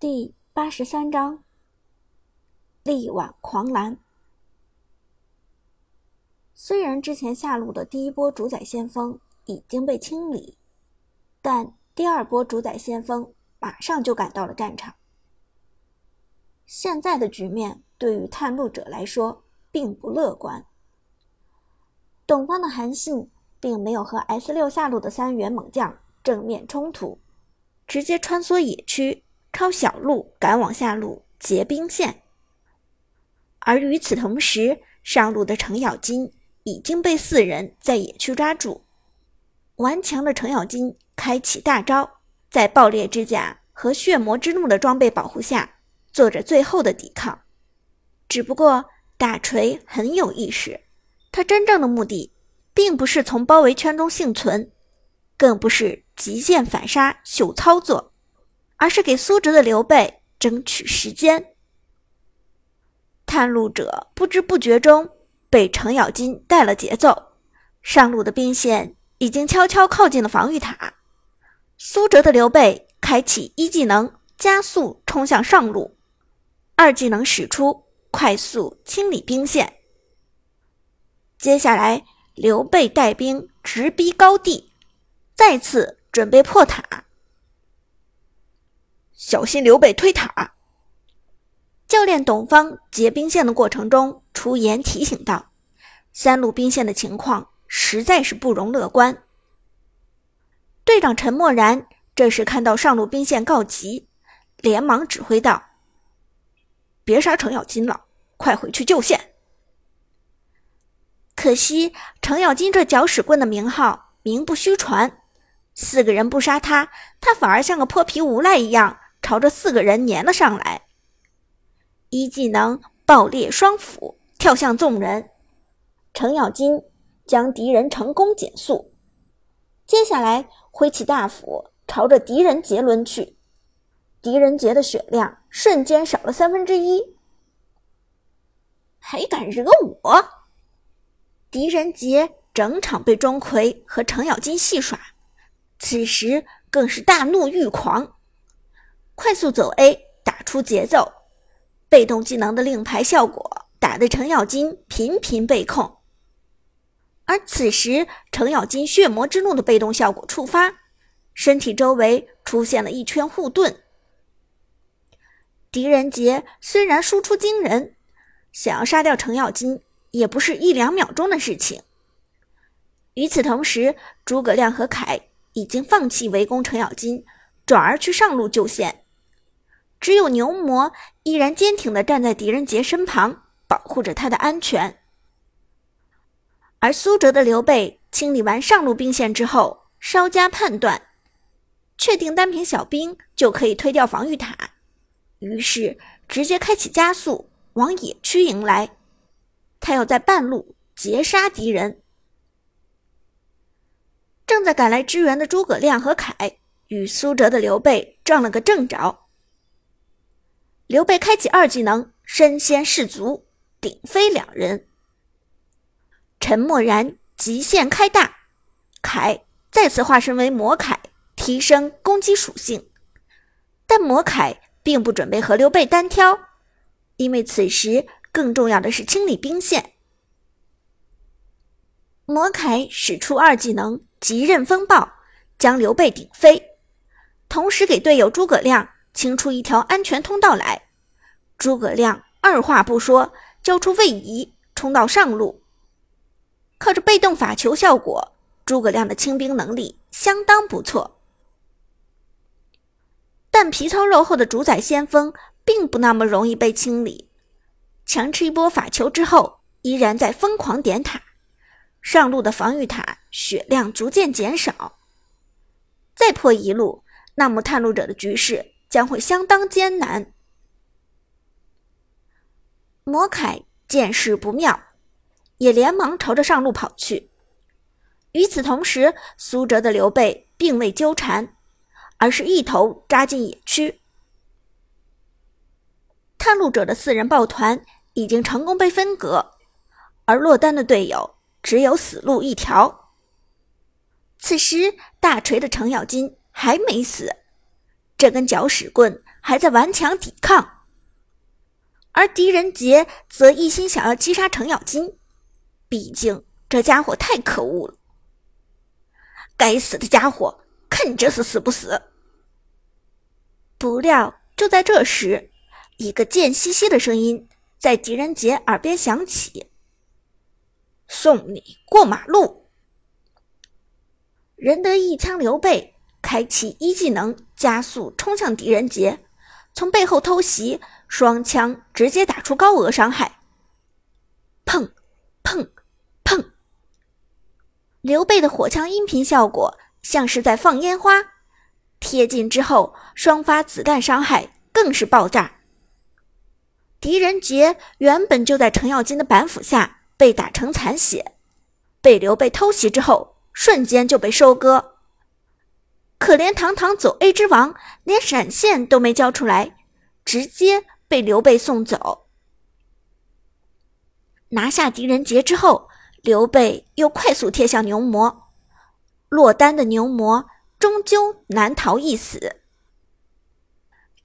第八十三章，力挽狂澜。虽然之前下路的第一波主宰先锋已经被清理，但第二波主宰先锋马上就赶到了战场。现在的局面对于探路者来说并不乐观。董方的韩信并没有和 S 六下路的三员猛将正面冲突，直接穿梭野区。抄小路赶往下路截兵线，而与此同时，上路的程咬金已经被四人在野区抓住。顽强的程咬金开启大招，在爆裂之甲和血魔之怒的装备保护下，做着最后的抵抗。只不过大锤很有意识，他真正的目的并不是从包围圈中幸存，更不是极限反杀秀操作。而是给苏哲的刘备争取时间。探路者不知不觉中被程咬金带了节奏，上路的兵线已经悄悄靠近了防御塔。苏哲的刘备开启一技能，加速冲向上路；二技能使出，快速清理兵线。接下来，刘备带兵直逼高地，再次准备破塔。小心刘备推塔！教练董方截兵线的过程中出言提醒道：“三路兵线的情况实在是不容乐观。”队长陈默然这时看到上路兵线告急，连忙指挥道：“别杀程咬金了，快回去救线。”可惜程咬金这搅屎棍的名号名不虚传，四个人不杀他，他反而像个泼皮无赖一样。朝着四个人粘了上来，一技能爆裂双斧跳向众人，程咬金将敌人成功减速。接下来挥起大斧朝着狄仁杰抡去，狄仁杰的血量瞬间少了三分之一。还敢惹我？狄仁杰整场被钟馗和程咬金戏耍，此时更是大怒欲狂。快速走 A，打出节奏，被动技能的令牌效果打得程咬金频频被控。而此时，程咬金血魔之怒的被动效果触发，身体周围出现了一圈护盾。狄仁杰虽然输出惊人，想要杀掉程咬金也不是一两秒钟的事情。与此同时，诸葛亮和凯已经放弃围攻程咬金，转而去上路救线。只有牛魔依然坚挺地站在狄仁杰身旁，保护着他的安全。而苏哲的刘备清理完上路兵线之后，稍加判断，确定单凭小兵就可以推掉防御塔，于是直接开启加速往野区迎来。他要在半路截杀敌人。正在赶来支援的诸葛亮和凯与苏哲的刘备撞了个正着。刘备开启二技能，身先士卒，顶飞两人。陈默然极限开大，凯再次化身为魔凯，提升攻击属性。但魔凯并不准备和刘备单挑，因为此时更重要的是清理兵线。魔凯使出二技能极刃风暴，将刘备顶飞，同时给队友诸葛亮。清出一条安全通道来，诸葛亮二话不说，交出位移，冲到上路。靠着被动法球效果，诸葛亮的清兵能力相当不错。但皮糙肉厚的主宰先锋并不那么容易被清理，强吃一波法球之后，依然在疯狂点塔，上路的防御塔血量逐渐减少。再破一路，那么探路者的局势。将会相当艰难。魔凯见势不妙，也连忙朝着上路跑去。与此同时，苏哲的刘备并未纠缠，而是一头扎进野区。探路者的四人抱团已经成功被分割，而落单的队友只有死路一条。此时，大锤的程咬金还没死。这根搅屎棍还在顽强抵抗，而狄仁杰则一心想要击杀程咬金。毕竟这家伙太可恶了。该死的家伙，看你这是死不死！不料就在这时，一个贱兮兮的声音在狄仁杰耳边响起：“送你过马路。”仁德一枪，刘备开启一技能，加速冲向狄仁杰，从背后偷袭，双枪直接打出高额伤害。砰，砰，砰！刘备的火枪音频效果像是在放烟花，贴近之后，双发子弹伤害更是爆炸。狄仁杰原本就在程咬金的板斧下被打成残血，被刘备偷袭之后。瞬间就被收割，可怜堂堂走 A 之王，连闪现都没交出来，直接被刘备送走。拿下狄仁杰之后，刘备又快速贴向牛魔，落单的牛魔终究难逃一死。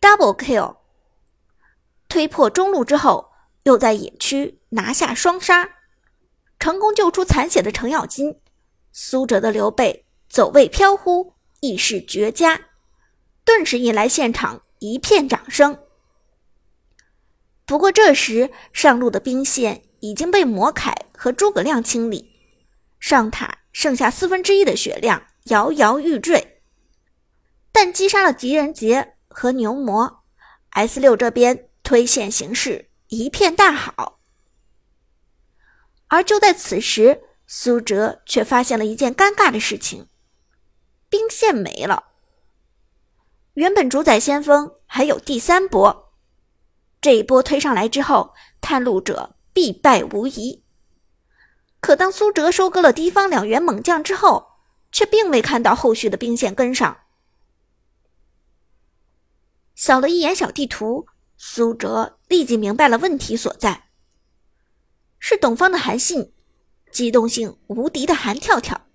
Double kill，推破中路之后，又在野区拿下双杀，成功救出残血的程咬金。苏辙的刘备走位飘忽，意势绝佳，顿时引来现场一片掌声。不过这时上路的兵线已经被魔凯和诸葛亮清理，上塔剩下四分之一的血量，摇摇欲坠。但击杀了狄仁杰和牛魔，S 六这边推线形势一片大好。而就在此时。苏哲却发现了一件尴尬的事情：兵线没了。原本主宰先锋还有第三波，这一波推上来之后，探路者必败无疑。可当苏哲收割了敌方两员猛将之后，却并未看到后续的兵线跟上。扫了一眼小地图，苏哲立即明白了问题所在：是董方的韩信。机动性无敌的韩跳跳，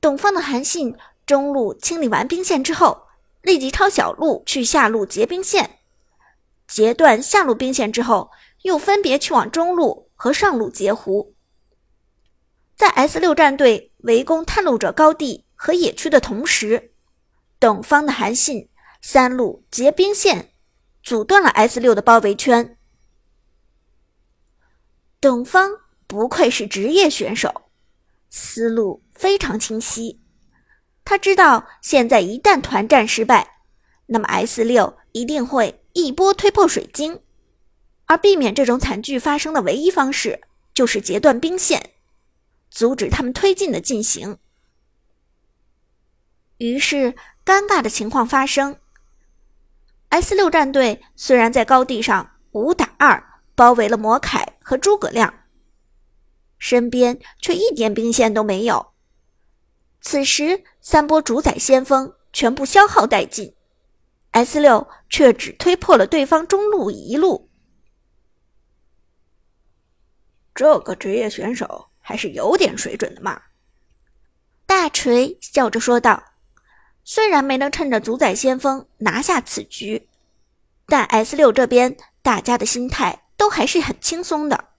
董方的韩信中路清理完兵线之后，立即抄小路去下路截兵线，截断下路兵线之后，又分别去往中路和上路截胡。在 S 六战队围攻探路者高地和野区的同时，董方的韩信三路截兵线，阻断了 S 六的包围圈。董方。不愧是职业选手，思路非常清晰。他知道，现在一旦团战失败，那么 S 六一定会一波推破水晶，而避免这种惨剧发生的唯一方式，就是截断兵线，阻止他们推进的进行。于是，尴尬的情况发生：S 六战队虽然在高地上五打二包围了魔凯和诸葛亮。身边却一点兵线都没有。此时三波主宰先锋全部消耗殆尽，S 六却只推破了对方中路一路。这个职业选手还是有点水准的嘛！大锤笑着说道。虽然没能趁着主宰先锋拿下此局，但 S 六这边大家的心态都还是很轻松的。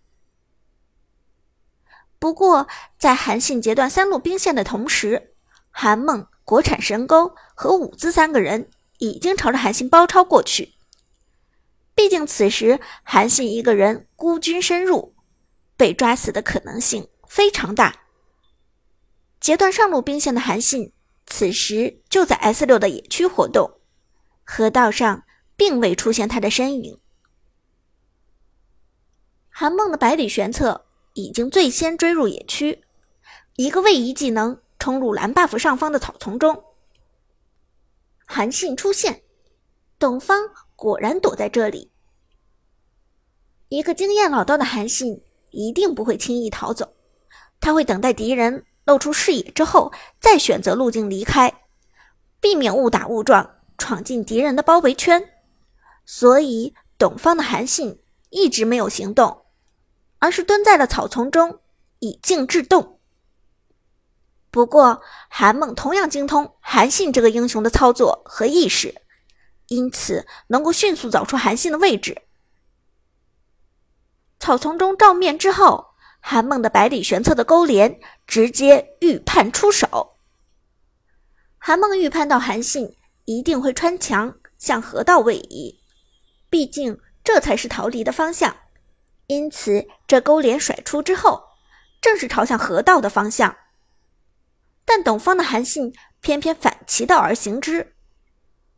不过，在韩信截断三路兵线的同时，韩梦、国产神钩和伍兹三个人已经朝着韩信包抄过去。毕竟此时韩信一个人孤军深入，被抓死的可能性非常大。截断上路兵线的韩信，此时就在 S 六的野区活动，河道上并未出现他的身影。韩梦的百里玄策。已经最先追入野区，一个位移技能冲入蓝 buff 上方的草丛中。韩信出现，董方果然躲在这里。一个经验老道的韩信一定不会轻易逃走，他会等待敌人露出视野之后，再选择路径离开，避免误打误撞闯进敌人的包围圈。所以，董方的韩信一直没有行动。而是蹲在了草丛中，以静制动。不过韩梦同样精通韩信这个英雄的操作和意识，因此能够迅速找出韩信的位置。草丛中照面之后，韩梦的百里玄策的勾连直接预判出手。韩梦预判到韩信一定会穿墙向河道位移，毕竟这才是逃离的方向。因此，这勾连甩出之后，正是朝向河道的方向。但董方的韩信偏偏反其道而行之，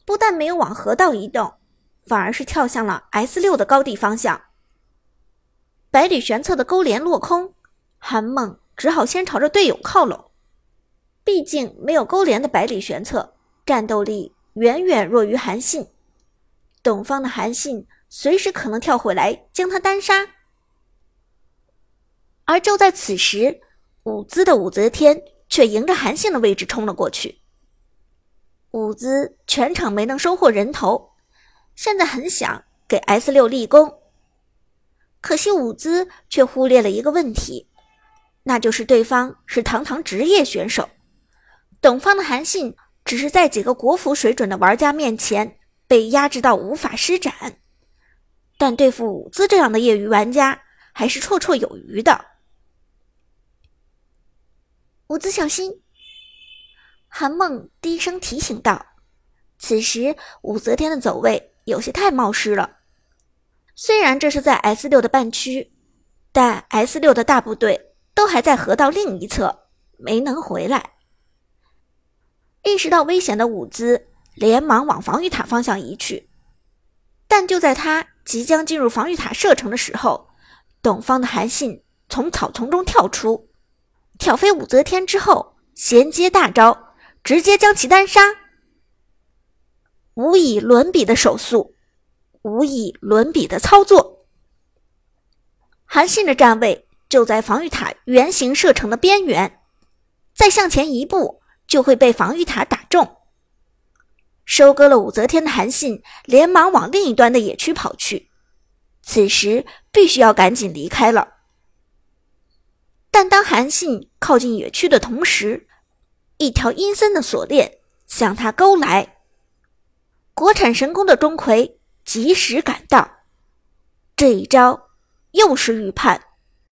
不但没有往河道移动，反而是跳向了 S 六的高地方向。百里玄策的勾连落空，韩猛只好先朝着队友靠拢。毕竟没有勾连的百里玄策，战斗力远远弱于韩信。董方的韩信随时可能跳回来将他单杀。而就在此时，舞姿的武则天却迎着韩信的位置冲了过去。舞姿全场没能收获人头，现在很想给 S 六立功。可惜舞姿却忽略了一个问题，那就是对方是堂堂职业选手，董方的韩信只是在几个国服水准的玩家面前被压制到无法施展，但对付舞姿这样的业余玩家还是绰绰有余的。舞姿小心，韩梦低声提醒道。此时武则天的走位有些太冒失了。虽然这是在 S 六的半区，但 S 六的大部队都还在河道另一侧，没能回来。意识到危险的舞姿连忙往防御塔方向移去，但就在他即将进入防御塔射程的时候，董方的韩信从草丛中跳出，挑飞武则天之后，衔接大招，直接将其单杀，无以伦比的手速。无以伦比的操作。韩信的站位就在防御塔圆形射程的边缘，再向前一步就会被防御塔打中。收割了武则天的韩信连忙往另一端的野区跑去，此时必须要赶紧离开了。但当韩信靠近野区的同时，一条阴森的锁链向他勾来。国产神功的钟馗。及时赶到，这一招又是预判。